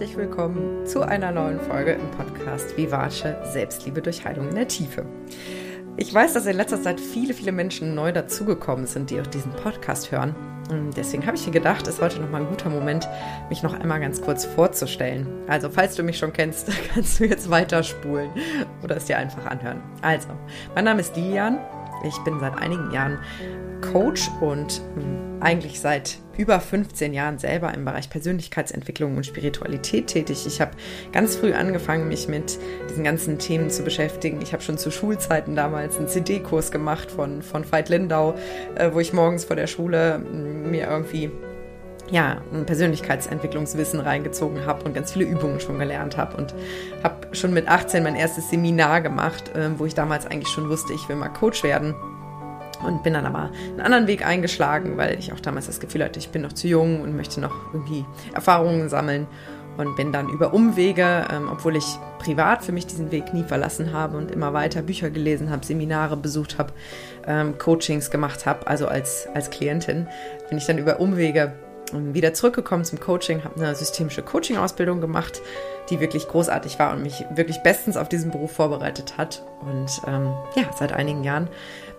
herzlich willkommen zu einer neuen Folge im Podcast Vivace Selbstliebe durch Heilung in der Tiefe. Ich weiß, dass in letzter Zeit viele, viele Menschen neu dazugekommen sind, die auch diesen Podcast hören. Und deswegen habe ich mir gedacht, ist heute nochmal ein guter Moment, mich noch einmal ganz kurz vorzustellen. Also, falls du mich schon kennst, kannst du jetzt weiterspulen oder es dir einfach anhören. Also, mein Name ist Lilian. Ich bin seit einigen Jahren Coach und hm, eigentlich seit über 15 Jahren selber im Bereich Persönlichkeitsentwicklung und Spiritualität tätig. Ich habe ganz früh angefangen, mich mit diesen ganzen Themen zu beschäftigen. Ich habe schon zu Schulzeiten damals einen CD-Kurs gemacht von, von Veit Lindau, äh, wo ich morgens vor der Schule hm, mir irgendwie ja, ein Persönlichkeitsentwicklungswissen reingezogen habe und ganz viele Übungen schon gelernt habe und habe schon mit 18 mein erstes Seminar gemacht, äh, wo ich damals eigentlich schon wusste, ich will mal Coach werden und bin dann aber einen anderen Weg eingeschlagen, weil ich auch damals das Gefühl hatte, ich bin noch zu jung und möchte noch irgendwie Erfahrungen sammeln und bin dann über Umwege, ähm, obwohl ich privat für mich diesen Weg nie verlassen habe und immer weiter Bücher gelesen habe, Seminare besucht habe, ähm, Coachings gemacht habe, also als, als Klientin, bin ich dann über Umwege ähm, wieder zurückgekommen zum Coaching, habe eine systemische Coaching-Ausbildung gemacht, die wirklich großartig war und mich wirklich bestens auf diesen Beruf vorbereitet hat. Und ähm, ja, seit einigen Jahren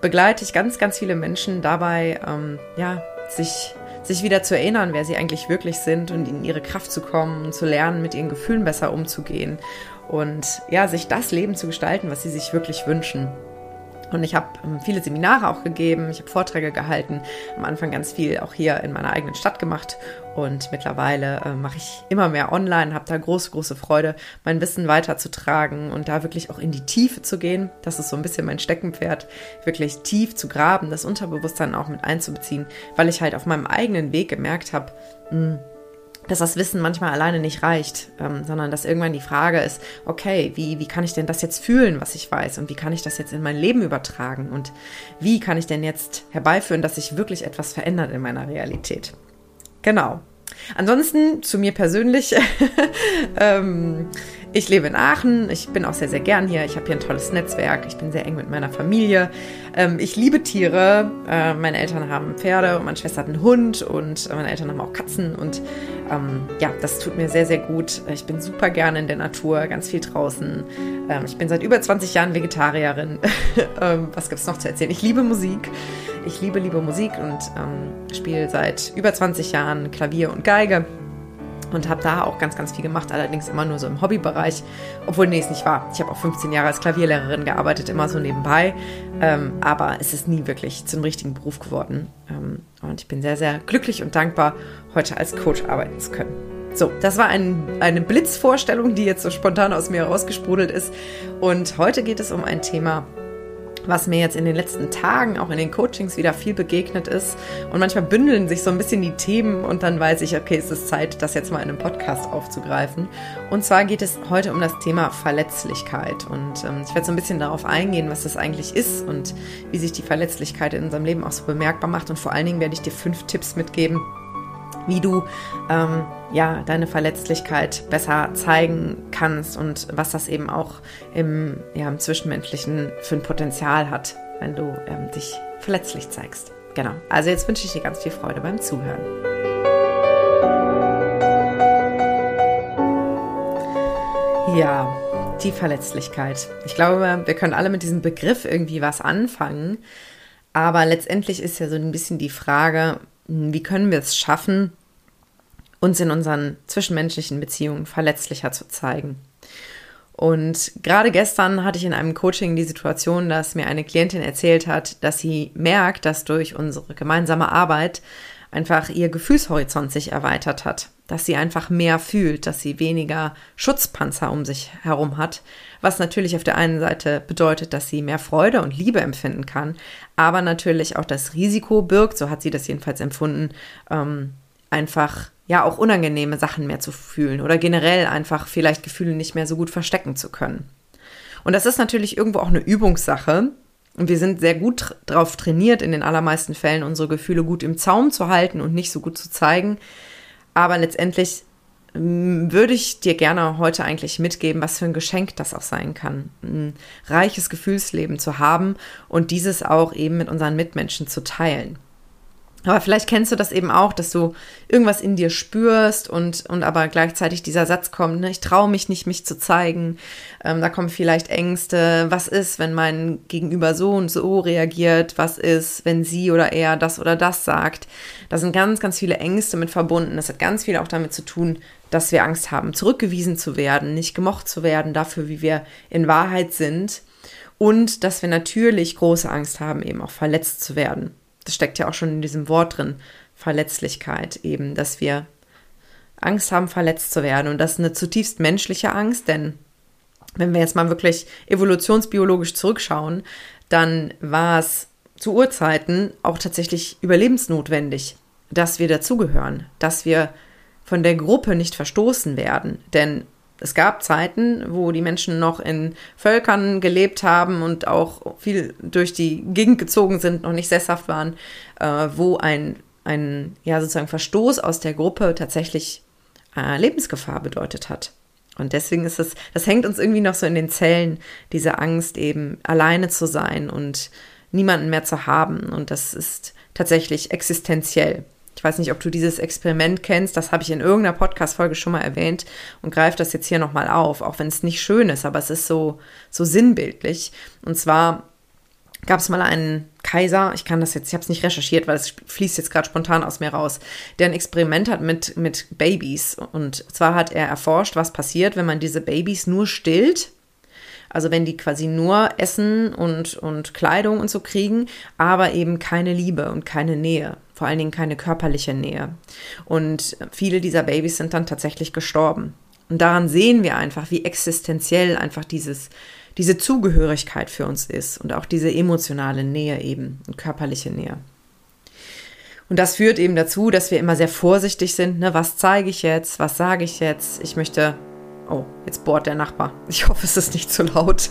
begleite ich ganz, ganz viele Menschen dabei, ähm, ja, sich, sich wieder zu erinnern, wer sie eigentlich wirklich sind und in ihre Kraft zu kommen und zu lernen, mit ihren Gefühlen besser umzugehen und ja, sich das Leben zu gestalten, was sie sich wirklich wünschen. Und ich habe ähm, viele Seminare auch gegeben, ich habe Vorträge gehalten, am Anfang ganz viel auch hier in meiner eigenen Stadt gemacht. Und mittlerweile äh, mache ich immer mehr online, habe da große, große Freude, mein Wissen weiterzutragen und da wirklich auch in die Tiefe zu gehen. Das ist so ein bisschen mein Steckenpferd, wirklich tief zu graben, das Unterbewusstsein auch mit einzubeziehen, weil ich halt auf meinem eigenen Weg gemerkt habe, hm, dass das Wissen manchmal alleine nicht reicht, ähm, sondern dass irgendwann die Frage ist, okay, wie, wie kann ich denn das jetzt fühlen, was ich weiß und wie kann ich das jetzt in mein Leben übertragen und wie kann ich denn jetzt herbeiführen, dass sich wirklich etwas verändert in meiner Realität. Genau. Ansonsten zu mir persönlich. ähm, ich lebe in Aachen, ich bin auch sehr, sehr gern hier. Ich habe hier ein tolles Netzwerk, ich bin sehr eng mit meiner Familie. Ähm, ich liebe Tiere. Äh, meine Eltern haben Pferde und meine Schwester hat einen Hund und meine Eltern haben auch Katzen. Und ähm, ja, das tut mir sehr, sehr gut. Ich bin super gerne in der Natur, ganz viel draußen. Ähm, ich bin seit über 20 Jahren Vegetarierin. Ähm, was gibt es noch zu erzählen? Ich liebe Musik. Ich liebe, liebe Musik und ähm, spiele seit über 20 Jahren Klavier und Geige und habe da auch ganz, ganz viel gemacht, allerdings immer nur so im Hobbybereich, obwohl nee, es nicht war. Ich habe auch 15 Jahre als Klavierlehrerin gearbeitet, immer so nebenbei, ähm, aber es ist nie wirklich zum richtigen Beruf geworden. Ähm, und ich bin sehr, sehr glücklich und dankbar, heute als Coach arbeiten zu können. So, das war ein, eine Blitzvorstellung, die jetzt so spontan aus mir herausgesprudelt ist. Und heute geht es um ein Thema, was mir jetzt in den letzten Tagen, auch in den Coachings wieder viel begegnet ist. Und manchmal bündeln sich so ein bisschen die Themen und dann weiß ich, okay, es ist Zeit, das jetzt mal in einem Podcast aufzugreifen. Und zwar geht es heute um das Thema Verletzlichkeit. Und ähm, ich werde so ein bisschen darauf eingehen, was das eigentlich ist und wie sich die Verletzlichkeit in unserem Leben auch so bemerkbar macht. Und vor allen Dingen werde ich dir fünf Tipps mitgeben, wie du ähm, ja deine Verletzlichkeit besser zeigen kannst und was das eben auch im, ja, im Zwischenmenschlichen für ein Potenzial hat, wenn du ähm, dich verletzlich zeigst. Genau. Also jetzt wünsche ich dir ganz viel Freude beim Zuhören. Ja, die Verletzlichkeit. Ich glaube, wir können alle mit diesem Begriff irgendwie was anfangen. Aber letztendlich ist ja so ein bisschen die Frage, wie können wir es schaffen, uns in unseren zwischenmenschlichen Beziehungen verletzlicher zu zeigen. Und gerade gestern hatte ich in einem Coaching die Situation, dass mir eine Klientin erzählt hat, dass sie merkt, dass durch unsere gemeinsame Arbeit einfach ihr Gefühlshorizont sich erweitert hat, dass sie einfach mehr fühlt, dass sie weniger Schutzpanzer um sich herum hat, was natürlich auf der einen Seite bedeutet, dass sie mehr Freude und Liebe empfinden kann, aber natürlich auch das Risiko birgt, so hat sie das jedenfalls empfunden, ähm, einfach ja auch unangenehme Sachen mehr zu fühlen oder generell einfach vielleicht Gefühle nicht mehr so gut verstecken zu können. Und das ist natürlich irgendwo auch eine Übungssache. Und wir sind sehr gut darauf trainiert, in den allermeisten Fällen unsere Gefühle gut im Zaum zu halten und nicht so gut zu zeigen. Aber letztendlich mm, würde ich dir gerne heute eigentlich mitgeben, was für ein Geschenk das auch sein kann, ein reiches Gefühlsleben zu haben und dieses auch eben mit unseren Mitmenschen zu teilen. Aber vielleicht kennst du das eben auch, dass du irgendwas in dir spürst und, und aber gleichzeitig dieser Satz kommt, ne, ich traue mich nicht, mich zu zeigen. Ähm, da kommen vielleicht Ängste. Was ist, wenn mein Gegenüber so und so reagiert? Was ist, wenn sie oder er das oder das sagt? Da sind ganz, ganz viele Ängste mit verbunden. Das hat ganz viel auch damit zu tun, dass wir Angst haben, zurückgewiesen zu werden, nicht gemocht zu werden dafür, wie wir in Wahrheit sind. Und dass wir natürlich große Angst haben, eben auch verletzt zu werden das steckt ja auch schon in diesem Wort drin, Verletzlichkeit eben, dass wir Angst haben, verletzt zu werden. Und das ist eine zutiefst menschliche Angst, denn wenn wir jetzt mal wirklich evolutionsbiologisch zurückschauen, dann war es zu Urzeiten auch tatsächlich überlebensnotwendig, dass wir dazugehören, dass wir von der Gruppe nicht verstoßen werden. Denn es gab Zeiten, wo die Menschen noch in Völkern gelebt haben und auch viel durch die Gegend gezogen sind, noch nicht sesshaft waren, äh, wo ein, ein ja, sozusagen Verstoß aus der Gruppe tatsächlich äh, Lebensgefahr bedeutet hat. Und deswegen ist es, das hängt uns irgendwie noch so in den Zellen, diese Angst eben alleine zu sein und niemanden mehr zu haben. Und das ist tatsächlich existenziell. Ich weiß nicht, ob du dieses Experiment kennst, das habe ich in irgendeiner Podcast-Folge schon mal erwähnt und greife das jetzt hier nochmal auf, auch wenn es nicht schön ist, aber es ist so, so sinnbildlich. Und zwar gab es mal einen Kaiser, ich kann das jetzt, ich habe es nicht recherchiert, weil es fließt jetzt gerade spontan aus mir raus, der ein Experiment hat mit, mit Babys. Und zwar hat er erforscht, was passiert, wenn man diese Babys nur stillt also wenn die quasi nur Essen und, und Kleidung und so kriegen, aber eben keine Liebe und keine Nähe, vor allen Dingen keine körperliche Nähe. Und viele dieser Babys sind dann tatsächlich gestorben. Und daran sehen wir einfach, wie existenziell einfach dieses, diese Zugehörigkeit für uns ist und auch diese emotionale Nähe eben und körperliche Nähe. Und das führt eben dazu, dass wir immer sehr vorsichtig sind. Ne? Was zeige ich jetzt? Was sage ich jetzt? Ich möchte Oh, jetzt bohrt der Nachbar. Ich hoffe, es ist nicht zu laut.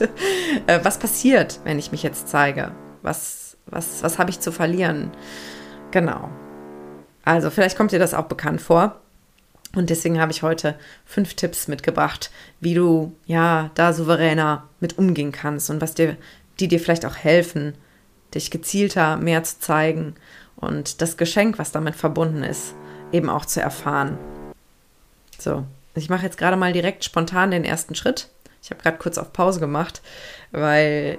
Äh, was passiert, wenn ich mich jetzt zeige? Was, was, was habe ich zu verlieren? Genau. Also, vielleicht kommt dir das auch bekannt vor. Und deswegen habe ich heute fünf Tipps mitgebracht, wie du ja da souveräner mit umgehen kannst und was dir, die dir vielleicht auch helfen, dich gezielter mehr zu zeigen und das Geschenk, was damit verbunden ist, eben auch zu erfahren. So, ich mache jetzt gerade mal direkt spontan den ersten Schritt. Ich habe gerade kurz auf Pause gemacht, weil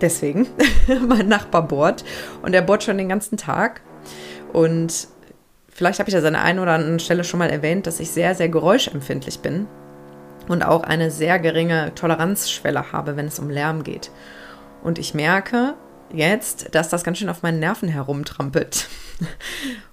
deswegen mein Nachbar bohrt und er bohrt schon den ganzen Tag. Und vielleicht habe ich das an der einen oder anderen Stelle schon mal erwähnt, dass ich sehr, sehr geräuschempfindlich bin und auch eine sehr geringe Toleranzschwelle habe, wenn es um Lärm geht. Und ich merke jetzt, dass das ganz schön auf meinen Nerven herumtrampelt.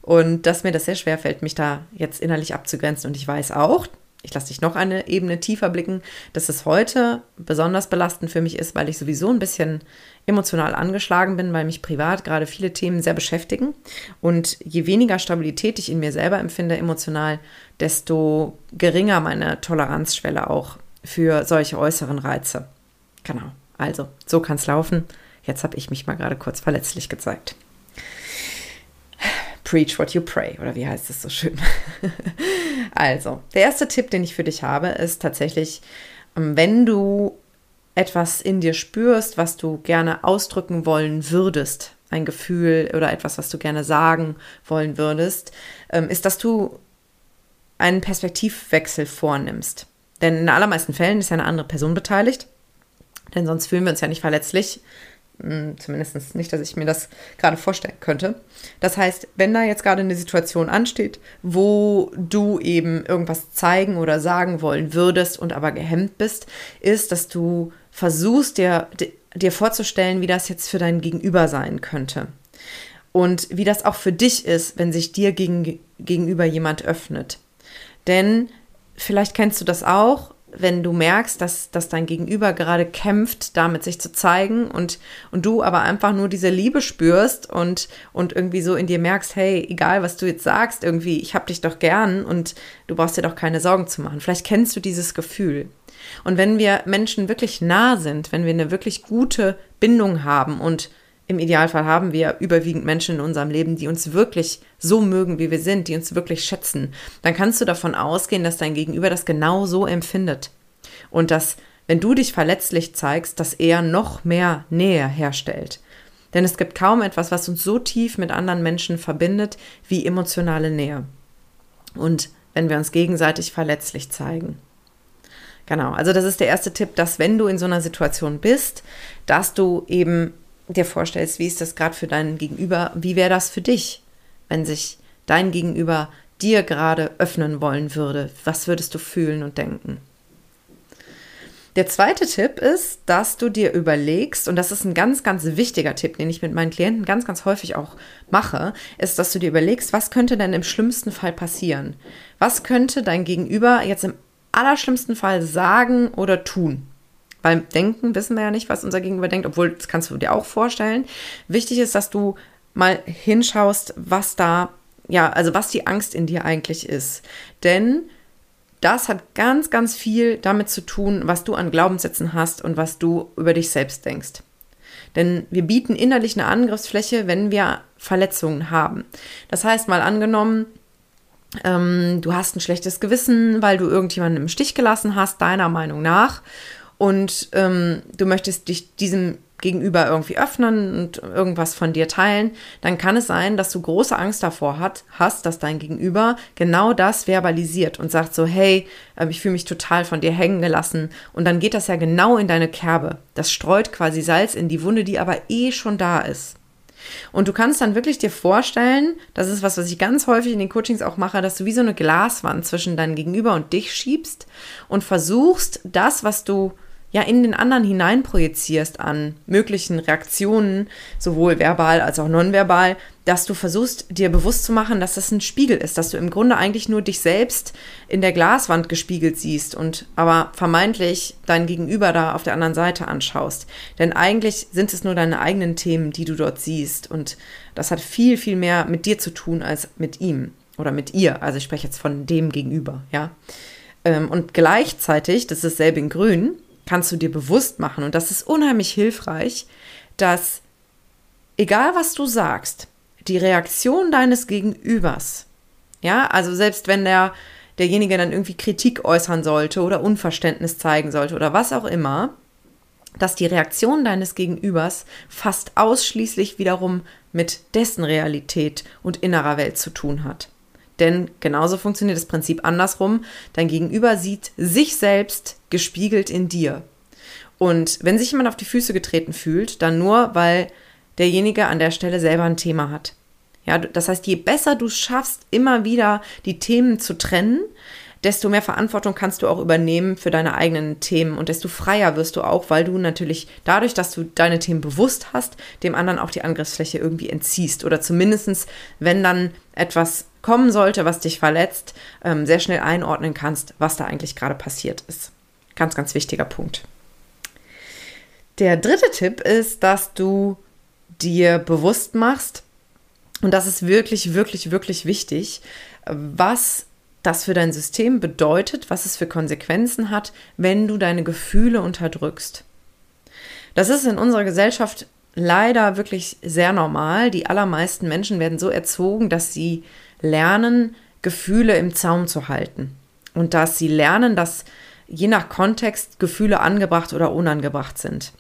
Und dass mir das sehr schwer fällt, mich da jetzt innerlich abzugrenzen. Und ich weiß auch, ich lasse dich noch eine Ebene tiefer blicken, dass es heute besonders belastend für mich ist, weil ich sowieso ein bisschen emotional angeschlagen bin, weil mich privat gerade viele Themen sehr beschäftigen. Und je weniger Stabilität ich in mir selber empfinde emotional, desto geringer meine Toleranzschwelle auch für solche äußeren Reize. Genau. Also, so kann es laufen. Jetzt habe ich mich mal gerade kurz verletzlich gezeigt. Preach what you pray, oder wie heißt es so schön? also, der erste Tipp, den ich für dich habe, ist tatsächlich, ähm, wenn du etwas in dir spürst, was du gerne ausdrücken wollen würdest, ein Gefühl oder etwas, was du gerne sagen wollen würdest, ähm, ist, dass du einen Perspektivwechsel vornimmst. Denn in allermeisten Fällen ist ja eine andere Person beteiligt, denn sonst fühlen wir uns ja nicht verletzlich, zumindest nicht, dass ich mir das gerade vorstellen könnte. Das heißt, wenn da jetzt gerade eine Situation ansteht, wo du eben irgendwas zeigen oder sagen wollen würdest und aber gehemmt bist, ist, dass du versuchst, dir, dir vorzustellen, wie das jetzt für dein Gegenüber sein könnte. Und wie das auch für dich ist, wenn sich dir gegen, gegenüber jemand öffnet. Denn vielleicht kennst du das auch, wenn du merkst, dass, dass dein Gegenüber gerade kämpft, damit sich zu zeigen und, und du aber einfach nur diese Liebe spürst und, und irgendwie so in dir merkst, hey, egal was du jetzt sagst, irgendwie, ich hab dich doch gern und du brauchst dir doch keine Sorgen zu machen. Vielleicht kennst du dieses Gefühl. Und wenn wir Menschen wirklich nah sind, wenn wir eine wirklich gute Bindung haben und im Idealfall haben wir überwiegend Menschen in unserem Leben, die uns wirklich so mögen, wie wir sind, die uns wirklich schätzen. Dann kannst du davon ausgehen, dass dein Gegenüber das genau so empfindet. Und dass, wenn du dich verletzlich zeigst, dass er noch mehr Nähe herstellt. Denn es gibt kaum etwas, was uns so tief mit anderen Menschen verbindet wie emotionale Nähe. Und wenn wir uns gegenseitig verletzlich zeigen. Genau, also das ist der erste Tipp, dass wenn du in so einer Situation bist, dass du eben dir vorstellst, wie ist das gerade für deinen Gegenüber, wie wäre das für dich, wenn sich dein Gegenüber dir gerade öffnen wollen würde. Was würdest du fühlen und denken? Der zweite Tipp ist, dass du dir überlegst, und das ist ein ganz, ganz wichtiger Tipp, den ich mit meinen Klienten ganz, ganz häufig auch mache, ist, dass du dir überlegst, was könnte denn im schlimmsten Fall passieren? Was könnte dein Gegenüber jetzt im allerschlimmsten Fall sagen oder tun? Beim Denken wissen wir ja nicht, was unser Gegenüber denkt, obwohl das kannst du dir auch vorstellen. Wichtig ist, dass du mal hinschaust, was da, ja, also was die Angst in dir eigentlich ist. Denn das hat ganz, ganz viel damit zu tun, was du an Glaubenssätzen hast und was du über dich selbst denkst. Denn wir bieten innerlich eine Angriffsfläche, wenn wir Verletzungen haben. Das heißt, mal angenommen, ähm, du hast ein schlechtes Gewissen, weil du irgendjemanden im Stich gelassen hast, deiner Meinung nach, und ähm, du möchtest dich diesem gegenüber irgendwie öffnen und irgendwas von dir teilen, dann kann es sein, dass du große Angst davor hat, hast, dass dein Gegenüber genau das verbalisiert und sagt so, hey, ähm, ich fühle mich total von dir hängen gelassen. Und dann geht das ja genau in deine Kerbe. Das streut quasi Salz in die Wunde, die aber eh schon da ist. Und du kannst dann wirklich dir vorstellen, das ist was, was ich ganz häufig in den Coachings auch mache, dass du wie so eine Glaswand zwischen deinem Gegenüber und dich schiebst und versuchst, das, was du ja in den anderen hineinprojizierst an möglichen Reaktionen, sowohl verbal als auch nonverbal, dass du versuchst, dir bewusst zu machen, dass das ein Spiegel ist, dass du im Grunde eigentlich nur dich selbst in der Glaswand gespiegelt siehst und aber vermeintlich dein Gegenüber da auf der anderen Seite anschaust. Denn eigentlich sind es nur deine eigenen Themen, die du dort siehst und das hat viel, viel mehr mit dir zu tun als mit ihm oder mit ihr. Also ich spreche jetzt von dem Gegenüber, ja. Ähm, und gleichzeitig, das ist selbe in grün, kannst du dir bewusst machen, und das ist unheimlich hilfreich, dass egal was du sagst, die Reaktion deines Gegenübers, ja, also selbst wenn der, derjenige dann irgendwie Kritik äußern sollte oder Unverständnis zeigen sollte oder was auch immer, dass die Reaktion deines Gegenübers fast ausschließlich wiederum mit dessen Realität und innerer Welt zu tun hat. Denn genauso funktioniert das Prinzip andersrum. Dein Gegenüber sieht sich selbst gespiegelt in dir. Und wenn sich jemand auf die Füße getreten fühlt, dann nur, weil derjenige an der Stelle selber ein Thema hat. Ja, das heißt, je besser du schaffst, immer wieder die Themen zu trennen, desto mehr Verantwortung kannst du auch übernehmen für deine eigenen Themen und desto freier wirst du auch, weil du natürlich dadurch, dass du deine Themen bewusst hast, dem anderen auch die Angriffsfläche irgendwie entziehst oder zumindestens, wenn dann etwas kommen sollte, was dich verletzt, ähm, sehr schnell einordnen kannst, was da eigentlich gerade passiert ist. Ganz, ganz wichtiger Punkt. Der dritte Tipp ist, dass du dir bewusst machst, und das ist wirklich, wirklich, wirklich wichtig, was das für dein System bedeutet, was es für Konsequenzen hat, wenn du deine Gefühle unterdrückst. Das ist in unserer Gesellschaft leider wirklich sehr normal. Die allermeisten Menschen werden so erzogen, dass sie lernen, Gefühle im Zaum zu halten. Und dass sie lernen, dass je nach Kontext Gefühle angebracht oder unangebracht sind.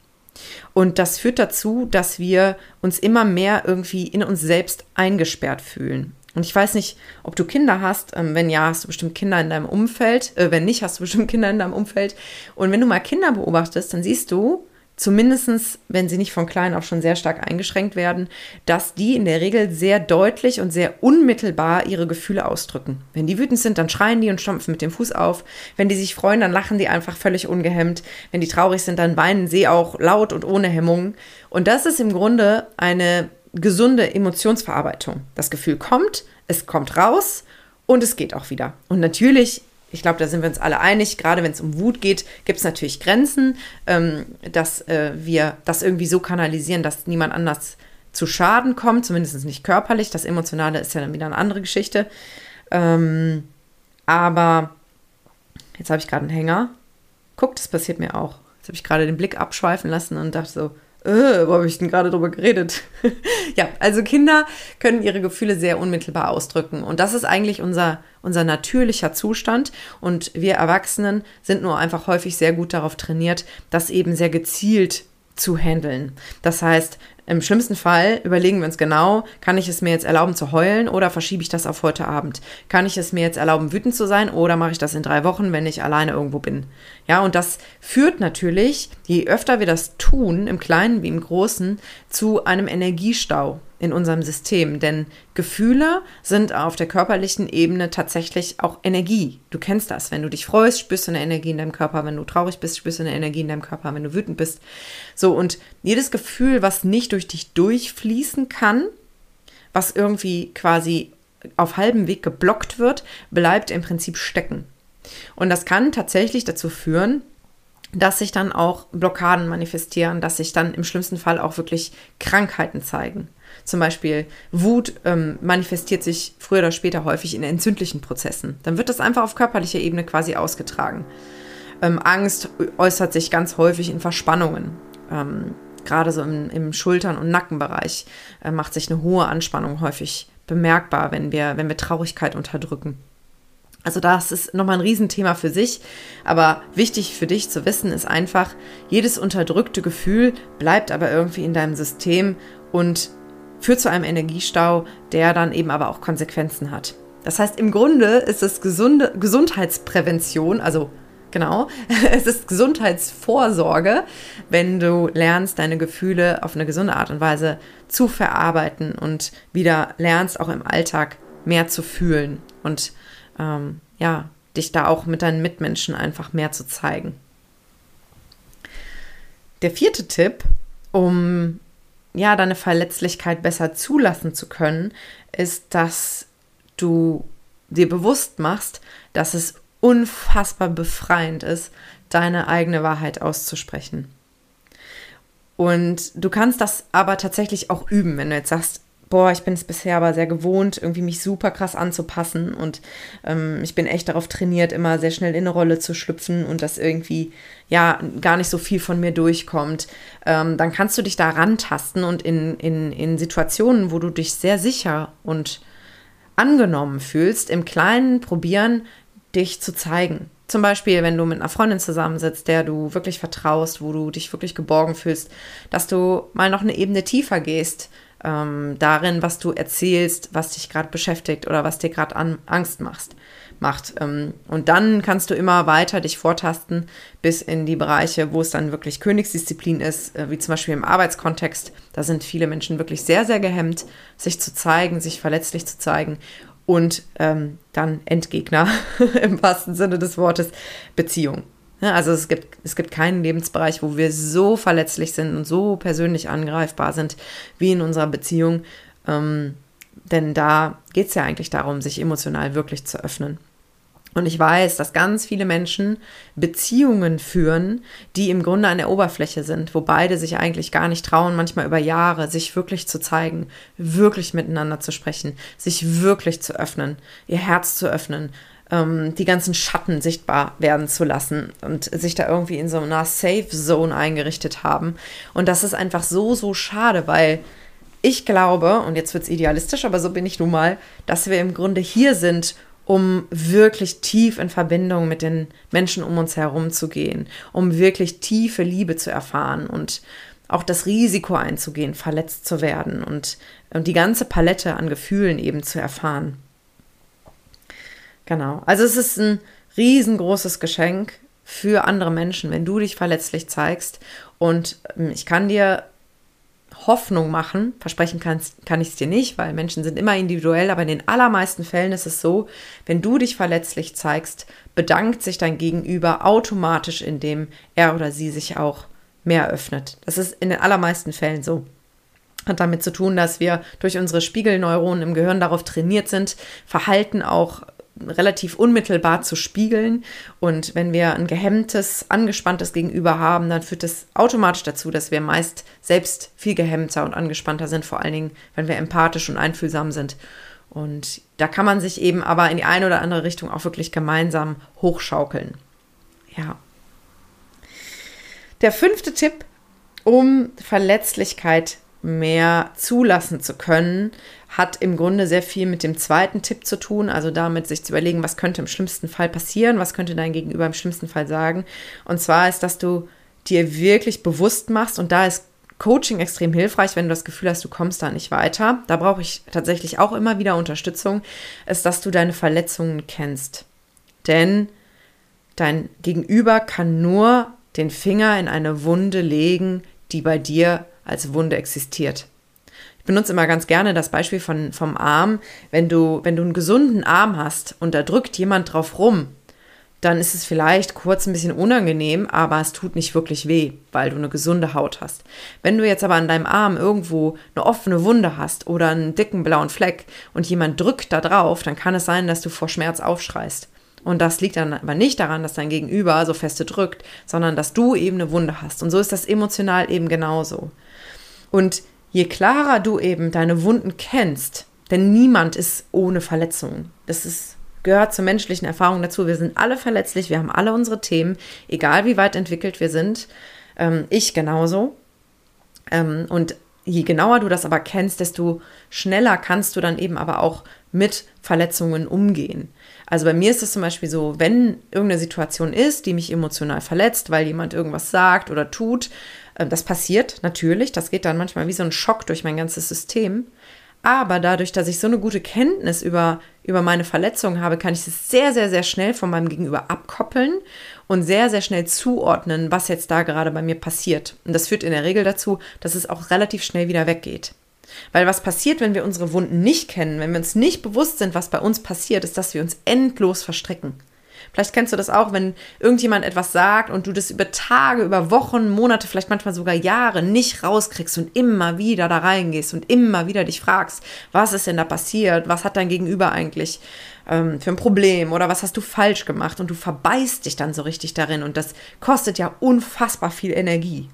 Und das führt dazu, dass wir uns immer mehr irgendwie in uns selbst eingesperrt fühlen. Und ich weiß nicht, ob du Kinder hast. Ähm, wenn ja, hast du bestimmt Kinder in deinem Umfeld. Äh, wenn nicht, hast du bestimmt Kinder in deinem Umfeld. Und wenn du mal Kinder beobachtest, dann siehst du, zumindestens, wenn sie nicht von klein auf schon sehr stark eingeschränkt werden, dass die in der Regel sehr deutlich und sehr unmittelbar ihre Gefühle ausdrücken. Wenn die wütend sind, dann schreien die und stampfen mit dem Fuß auf. Wenn die sich freuen, dann lachen die einfach völlig ungehemmt. Wenn die traurig sind, dann weinen sie auch laut und ohne Hemmungen. Und das ist im Grunde eine gesunde Emotionsverarbeitung. Das Gefühl kommt, es kommt raus und es geht auch wieder. Und natürlich ich glaube, da sind wir uns alle einig, gerade wenn es um Wut geht, gibt es natürlich Grenzen, ähm, dass äh, wir das irgendwie so kanalisieren, dass niemand anders zu Schaden kommt, zumindest nicht körperlich. Das Emotionale ist ja dann wieder eine andere Geschichte. Ähm, aber jetzt habe ich gerade einen Hänger. Guck, das passiert mir auch. Jetzt habe ich gerade den Blick abschweifen lassen und dachte so, äh, wo habe ich denn gerade drüber geredet? ja, also Kinder können ihre Gefühle sehr unmittelbar ausdrücken. Und das ist eigentlich unser, unser natürlicher Zustand. Und wir Erwachsenen sind nur einfach häufig sehr gut darauf trainiert, das eben sehr gezielt zu handeln. Das heißt, im schlimmsten Fall überlegen wir uns genau, kann ich es mir jetzt erlauben zu heulen oder verschiebe ich das auf heute Abend? Kann ich es mir jetzt erlauben, wütend zu sein oder mache ich das in drei Wochen, wenn ich alleine irgendwo bin? Ja, und das führt natürlich, je öfter wir das tun, im Kleinen wie im Großen, zu einem Energiestau in unserem System. Denn Gefühle sind auf der körperlichen Ebene tatsächlich auch Energie. Du kennst das. Wenn du dich freust, spürst du eine Energie in deinem Körper. Wenn du traurig bist, spürst du eine Energie in deinem Körper. Wenn du wütend bist. So, und jedes Gefühl, was nicht durch dich durchfließen kann, was irgendwie quasi auf halbem Weg geblockt wird, bleibt im Prinzip stecken. Und das kann tatsächlich dazu führen, dass sich dann auch Blockaden manifestieren, dass sich dann im schlimmsten Fall auch wirklich Krankheiten zeigen. Zum Beispiel Wut ähm, manifestiert sich früher oder später häufig in entzündlichen Prozessen. Dann wird das einfach auf körperlicher Ebene quasi ausgetragen. Ähm, Angst äußert sich ganz häufig in Verspannungen. Ähm, Gerade so im, im, Schultern- und Nackenbereich äh, macht sich eine hohe Anspannung häufig bemerkbar, wenn wir, wenn wir Traurigkeit unterdrücken. Also das ist nochmal ein Riesenthema für sich. Aber wichtig für dich zu wissen ist einfach, jedes unterdrückte Gefühl bleibt aber irgendwie in deinem System und führt zu einem Energiestau, der dann eben aber auch Konsequenzen hat. Das heißt, im Grunde ist es gesunde Gesundheitsprävention, also genau, es ist Gesundheitsvorsorge, wenn du lernst, deine Gefühle auf eine gesunde Art und Weise zu verarbeiten und wieder lernst, auch im Alltag mehr zu fühlen und ähm, ja, dich da auch mit deinen Mitmenschen einfach mehr zu zeigen. Der vierte Tipp, um ja, deine Verletzlichkeit besser zulassen zu können, ist, dass du dir bewusst machst, dass es unfassbar befreiend ist, deine eigene Wahrheit auszusprechen. Und du kannst das aber tatsächlich auch üben, wenn du jetzt sagst, boah, ich bin es bisher aber sehr gewohnt, irgendwie mich super krass anzupassen und ähm, ich bin echt darauf trainiert, immer sehr schnell in eine Rolle zu schlüpfen und dass irgendwie ja gar nicht so viel von mir durchkommt, ähm, dann kannst du dich da rantasten und in, in, in Situationen, wo du dich sehr sicher und angenommen fühlst, im Kleinen probieren, dich zu zeigen. Zum Beispiel, wenn du mit einer Freundin zusammensitzt, der du wirklich vertraust, wo du dich wirklich geborgen fühlst, dass du mal noch eine Ebene tiefer gehst ähm, darin, was du erzählst, was dich gerade beschäftigt oder was dir gerade Angst machst, macht. Ähm, und dann kannst du immer weiter dich vortasten bis in die Bereiche, wo es dann wirklich Königsdisziplin ist, äh, wie zum Beispiel im Arbeitskontext. Da sind viele Menschen wirklich sehr, sehr gehemmt, sich zu zeigen, sich verletzlich zu zeigen. Und ähm, dann Endgegner im wahrsten Sinne des Wortes, Beziehung. Ne, also es gibt, es gibt keinen Lebensbereich, wo wir so verletzlich sind und so persönlich angreifbar sind wie in unserer Beziehung. Ähm, denn da geht es ja eigentlich darum, sich emotional wirklich zu öffnen. Und ich weiß, dass ganz viele Menschen Beziehungen führen, die im Grunde an der Oberfläche sind, wo beide sich eigentlich gar nicht trauen, manchmal über Jahre, sich wirklich zu zeigen, wirklich miteinander zu sprechen, sich wirklich zu öffnen, ihr Herz zu öffnen, ähm, die ganzen Schatten sichtbar werden zu lassen und sich da irgendwie in so einer Safe Zone eingerichtet haben. Und das ist einfach so, so schade, weil ich glaube, und jetzt wird es idealistisch, aber so bin ich nun mal, dass wir im Grunde hier sind, um wirklich tief in Verbindung mit den Menschen um uns herum zu gehen, um wirklich tiefe Liebe zu erfahren und auch das Risiko einzugehen, verletzt zu werden und, und die ganze Palette an Gefühlen eben zu erfahren. Genau. Also es ist ein riesengroßes Geschenk für andere Menschen, wenn du dich verletzlich zeigst. Und ähm, ich kann dir Hoffnung machen, versprechen kannst, kann ich es dir nicht, weil Menschen sind immer individuell, aber in den allermeisten Fällen ist es so, wenn du dich verletzlich zeigst, bedankt sich dein Gegenüber automatisch, indem er oder sie sich auch mehr öffnet. Das ist in den allermeisten Fällen so hat damit zu tun, dass wir durch unsere Spiegelneuronen im Gehirn darauf trainiert sind, Verhalten auch relativ unmittelbar zu spiegeln. Und wenn wir ein gehemmtes, angespanntes Gegenüber haben, dann führt das automatisch dazu, dass wir meist selbst viel gehemmter und angespannter sind, vor allen Dingen, wenn wir empathisch und einfühlsam sind. Und da kann man sich eben aber in die eine oder andere Richtung auch wirklich gemeinsam hochschaukeln. Ja. Der fünfte Tipp, um Verletzlichkeit mehr zulassen zu können, hat im Grunde sehr viel mit dem zweiten Tipp zu tun, also damit sich zu überlegen, was könnte im schlimmsten Fall passieren, was könnte dein Gegenüber im schlimmsten Fall sagen. Und zwar ist, dass du dir wirklich bewusst machst und da ist Coaching extrem hilfreich, wenn du das Gefühl hast, du kommst da nicht weiter. Da brauche ich tatsächlich auch immer wieder Unterstützung, ist, dass du deine Verletzungen kennst. Denn dein Gegenüber kann nur den Finger in eine Wunde legen, die bei dir als Wunde existiert. Ich benutze immer ganz gerne das Beispiel von, vom Arm. Wenn du, wenn du einen gesunden Arm hast und da drückt jemand drauf rum, dann ist es vielleicht kurz ein bisschen unangenehm, aber es tut nicht wirklich weh, weil du eine gesunde Haut hast. Wenn du jetzt aber an deinem Arm irgendwo eine offene Wunde hast oder einen dicken blauen Fleck und jemand drückt da drauf, dann kann es sein, dass du vor Schmerz aufschreist. Und das liegt dann aber nicht daran, dass dein Gegenüber so feste drückt, sondern dass du eben eine Wunde hast. Und so ist das emotional eben genauso. Und je klarer du eben deine Wunden kennst, denn niemand ist ohne Verletzungen. Das ist gehört zur menschlichen Erfahrung dazu. Wir sind alle verletzlich, wir haben alle unsere Themen, egal wie weit entwickelt wir sind. Ähm, ich genauso. Ähm, und je genauer du das aber kennst, desto schneller kannst du dann eben aber auch mit Verletzungen umgehen. Also bei mir ist es zum Beispiel so, wenn irgendeine Situation ist, die mich emotional verletzt, weil jemand irgendwas sagt oder tut, das passiert natürlich, das geht dann manchmal wie so ein Schock durch mein ganzes System. Aber dadurch, dass ich so eine gute Kenntnis über, über meine Verletzungen habe, kann ich es sehr, sehr, sehr schnell von meinem Gegenüber abkoppeln und sehr, sehr schnell zuordnen, was jetzt da gerade bei mir passiert. Und das führt in der Regel dazu, dass es auch relativ schnell wieder weggeht. Weil was passiert, wenn wir unsere Wunden nicht kennen, wenn wir uns nicht bewusst sind, was bei uns passiert, ist, dass wir uns endlos verstricken. Vielleicht kennst du das auch, wenn irgendjemand etwas sagt und du das über Tage, über Wochen, Monate, vielleicht manchmal sogar Jahre nicht rauskriegst und immer wieder da reingehst und immer wieder dich fragst, was ist denn da passiert? Was hat dein Gegenüber eigentlich ähm, für ein Problem oder was hast du falsch gemacht? Und du verbeißt dich dann so richtig darin und das kostet ja unfassbar viel Energie.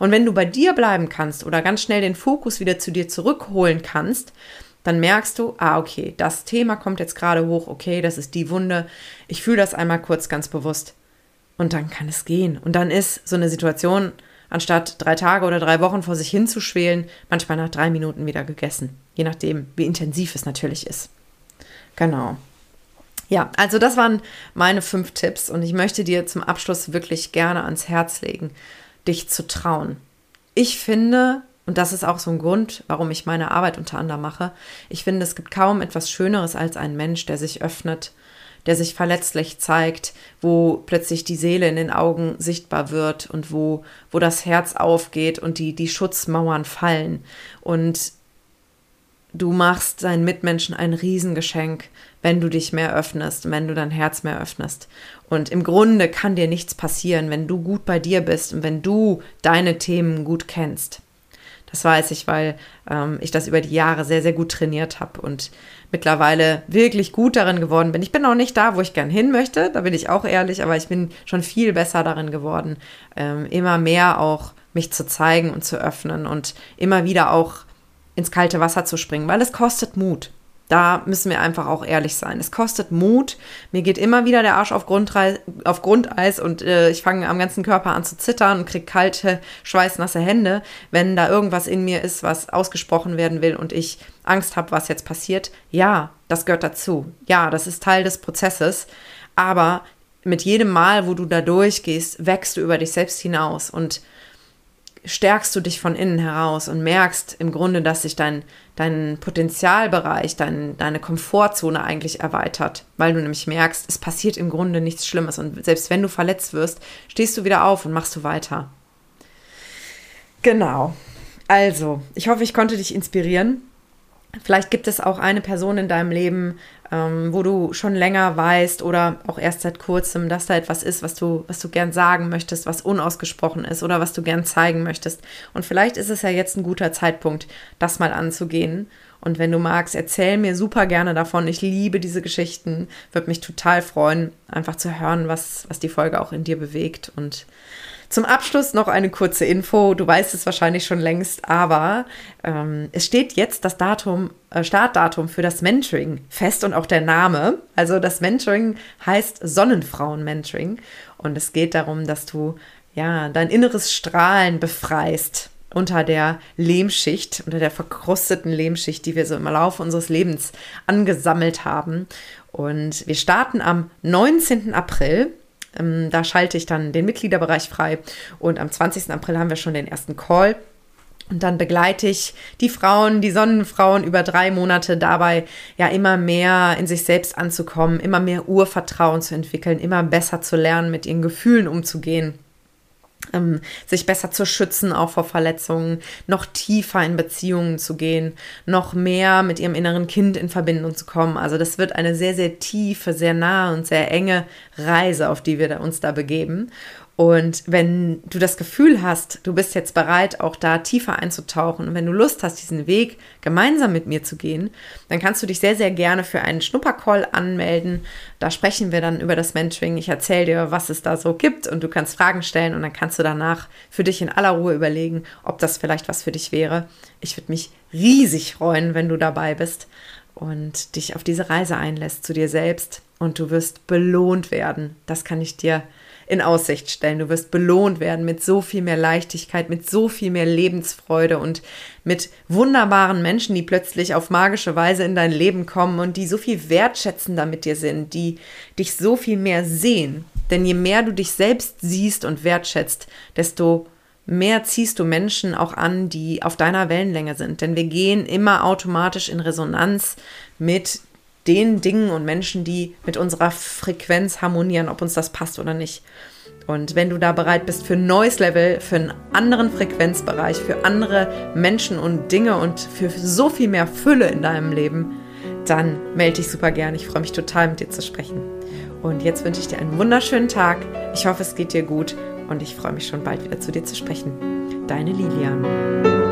Und wenn du bei dir bleiben kannst oder ganz schnell den Fokus wieder zu dir zurückholen kannst, dann merkst du, ah, okay, das Thema kommt jetzt gerade hoch, okay, das ist die Wunde. Ich fühle das einmal kurz ganz bewusst. Und dann kann es gehen. Und dann ist so eine Situation, anstatt drei Tage oder drei Wochen vor sich hinzuschwelen, manchmal nach drei Minuten wieder gegessen. Je nachdem, wie intensiv es natürlich ist. Genau. Ja, also das waren meine fünf Tipps und ich möchte dir zum Abschluss wirklich gerne ans Herz legen, dich zu trauen. Ich finde, und das ist auch so ein Grund, warum ich meine Arbeit unter anderem mache. Ich finde, es gibt kaum etwas Schöneres als ein Mensch, der sich öffnet, der sich verletzlich zeigt, wo plötzlich die Seele in den Augen sichtbar wird und wo, wo das Herz aufgeht und die, die Schutzmauern fallen. Und du machst deinen Mitmenschen ein Riesengeschenk, wenn du dich mehr öffnest, wenn du dein Herz mehr öffnest. Und im Grunde kann dir nichts passieren, wenn du gut bei dir bist und wenn du deine Themen gut kennst. Das weiß ich, weil ähm, ich das über die Jahre sehr, sehr gut trainiert habe und mittlerweile wirklich gut darin geworden bin. Ich bin noch nicht da, wo ich gern hin möchte, da bin ich auch ehrlich, aber ich bin schon viel besser darin geworden, ähm, immer mehr auch mich zu zeigen und zu öffnen und immer wieder auch ins kalte Wasser zu springen, weil es kostet Mut. Da müssen wir einfach auch ehrlich sein. Es kostet Mut. Mir geht immer wieder der Arsch auf, Grundreis, auf Grundeis und äh, ich fange am ganzen Körper an zu zittern und kriege kalte, schweißnasse Hände, wenn da irgendwas in mir ist, was ausgesprochen werden will und ich Angst habe, was jetzt passiert. Ja, das gehört dazu. Ja, das ist Teil des Prozesses. Aber mit jedem Mal, wo du da durchgehst, wächst du über dich selbst hinaus und stärkst du dich von innen heraus und merkst im Grunde, dass sich dein, dein Potenzialbereich, dein, deine Komfortzone eigentlich erweitert, weil du nämlich merkst, es passiert im Grunde nichts Schlimmes und selbst wenn du verletzt wirst, stehst du wieder auf und machst du weiter. Genau. Also, ich hoffe, ich konnte dich inspirieren. Vielleicht gibt es auch eine Person in deinem Leben, ähm, wo du schon länger weißt oder auch erst seit kurzem, dass da etwas ist, was du, was du gern sagen möchtest, was unausgesprochen ist oder was du gern zeigen möchtest. Und vielleicht ist es ja jetzt ein guter Zeitpunkt, das mal anzugehen. Und wenn du magst, erzähl mir super gerne davon. Ich liebe diese Geschichten. Würde mich total freuen, einfach zu hören, was, was die Folge auch in dir bewegt. Und zum Abschluss noch eine kurze Info. Du weißt es wahrscheinlich schon längst, aber ähm, es steht jetzt das Datum, äh, Startdatum für das Mentoring fest und auch der Name. Also das Mentoring heißt Sonnenfrauen-Mentoring und es geht darum, dass du ja dein inneres Strahlen befreist unter der Lehmschicht, unter der verkrusteten Lehmschicht, die wir so im Laufe unseres Lebens angesammelt haben. Und wir starten am 19. April Ähm, da schalte ich dann den Mitgliederbereich frei und am 20. April haben wir schon den ersten Call. Und dann begleite ich die Frauen, die Sonnenfrauen über drei Monate dabei, ja immer mehr in sich selbst anzukommen, immer mehr Urvertrauen zu entwickeln, immer besser zu lernen, mit ihren Gefühlen umzugehen ähm, sich besser zu schützen, auch vor Verletzungen, noch tiefer in Beziehungen zu gehen, noch mehr mit ihrem inneren Kind in Verbindung zu kommen. Also das wird eine sehr, sehr tiefe, sehr nahe und sehr enge Reise, auf die wir uns da begeben. Und wenn du das Gefühl hast, du bist jetzt bereit, auch da tiefer einzutauchen und wenn du Lust hast, diesen Weg gemeinsam mit mir zu gehen, dann kannst du dich sehr, sehr gerne für einen Schnuppercall anmelden. Da sprechen wir dann über das Mentoring. Ich erzähle dir, was es da so gibt und du kannst Fragen stellen und dann kannst du danach für dich in aller Ruhe überlegen, ob das vielleicht was für dich wäre. Ich würde mich riesig freuen, wenn du dabei bist und dich auf diese Reise einlässt zu dir selbst und du wirst belohnt werden. Das kann ich dir in Aussicht stellen. Du wirst belohnt werden mit so viel mehr Leichtigkeit, mit so viel mehr Lebensfreude und mit wunderbaren Menschen, die plötzlich auf magische Weise in dein Leben kommen und die so viel wertschätzender mit dir sind, die dich so viel mehr sehen. Denn je mehr du dich selbst siehst und wertschätzt, desto mehr ziehst du Menschen auch an, die auf deiner Wellenlänge sind. Denn wir gehen immer automatisch in Resonanz mit den Dingen und Menschen, die mit unserer Frequenz harmonieren, ob uns das passt oder nicht. Und wenn du da bereit bist für ein neues Level, für einen anderen Frequenzbereich, für andere Menschen und Dinge und für so viel mehr Fülle in deinem Leben, dann melde dich super gern. Ich freue mich total, mit dir zu sprechen. Und jetzt wünsche ich dir einen wunderschönen Tag. Ich hoffe, es geht dir gut und ich freue mich schon bald wieder zu dir zu sprechen. Deine Lilian.